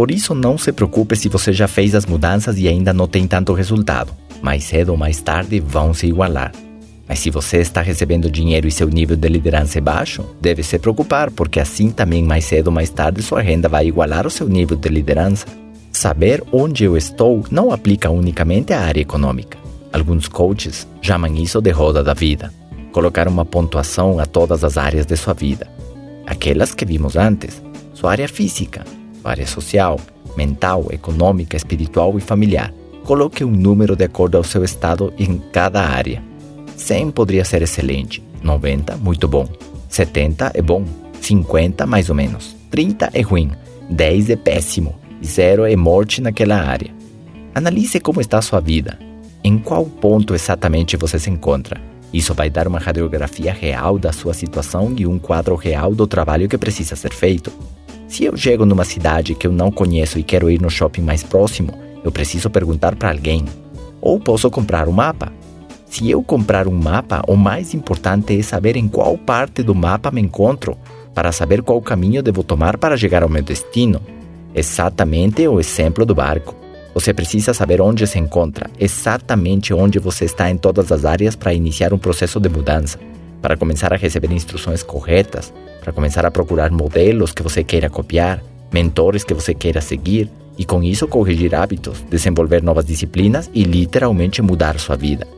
Por isso, não se preocupe se você já fez as mudanças e ainda não tem tanto resultado. Mais cedo ou mais tarde vão se igualar. Mas se você está recebendo dinheiro e seu nível de liderança é baixo, deve se preocupar, porque assim também mais cedo ou mais tarde sua renda vai igualar o seu nível de liderança. Saber onde eu estou não aplica unicamente à área econômica. Alguns coaches chamam isso de roda da vida. Colocar uma pontuação a todas as áreas de sua vida. Aquelas que vimos antes, sua área física, área social, mental, econômica, espiritual e familiar. Coloque um número de acordo ao seu estado em cada área. 100 poderia ser excelente, 90 muito bom, 70 é bom, 50 mais ou menos, 30 é ruim, 10 é péssimo e 0 é morte naquela área. Analise como está a sua vida. Em qual ponto exatamente você se encontra? Isso vai dar uma radiografia real da sua situação e um quadro real do trabalho que precisa ser feito. Se eu chego numa cidade que eu não conheço e quero ir no shopping mais próximo, eu preciso perguntar para alguém. Ou posso comprar um mapa. Se eu comprar um mapa, o mais importante é saber em qual parte do mapa me encontro, para saber qual caminho devo tomar para chegar ao meu destino. Exatamente o exemplo do barco. Você precisa saber onde se encontra, exatamente onde você está em todas as áreas para iniciar um processo de mudança, para começar a receber instruções corretas, para começar a procurar modelos que você queira copiar, mentores que você queira seguir e com isso corrigir hábitos, desenvolver novas disciplinas e literalmente mudar sua vida.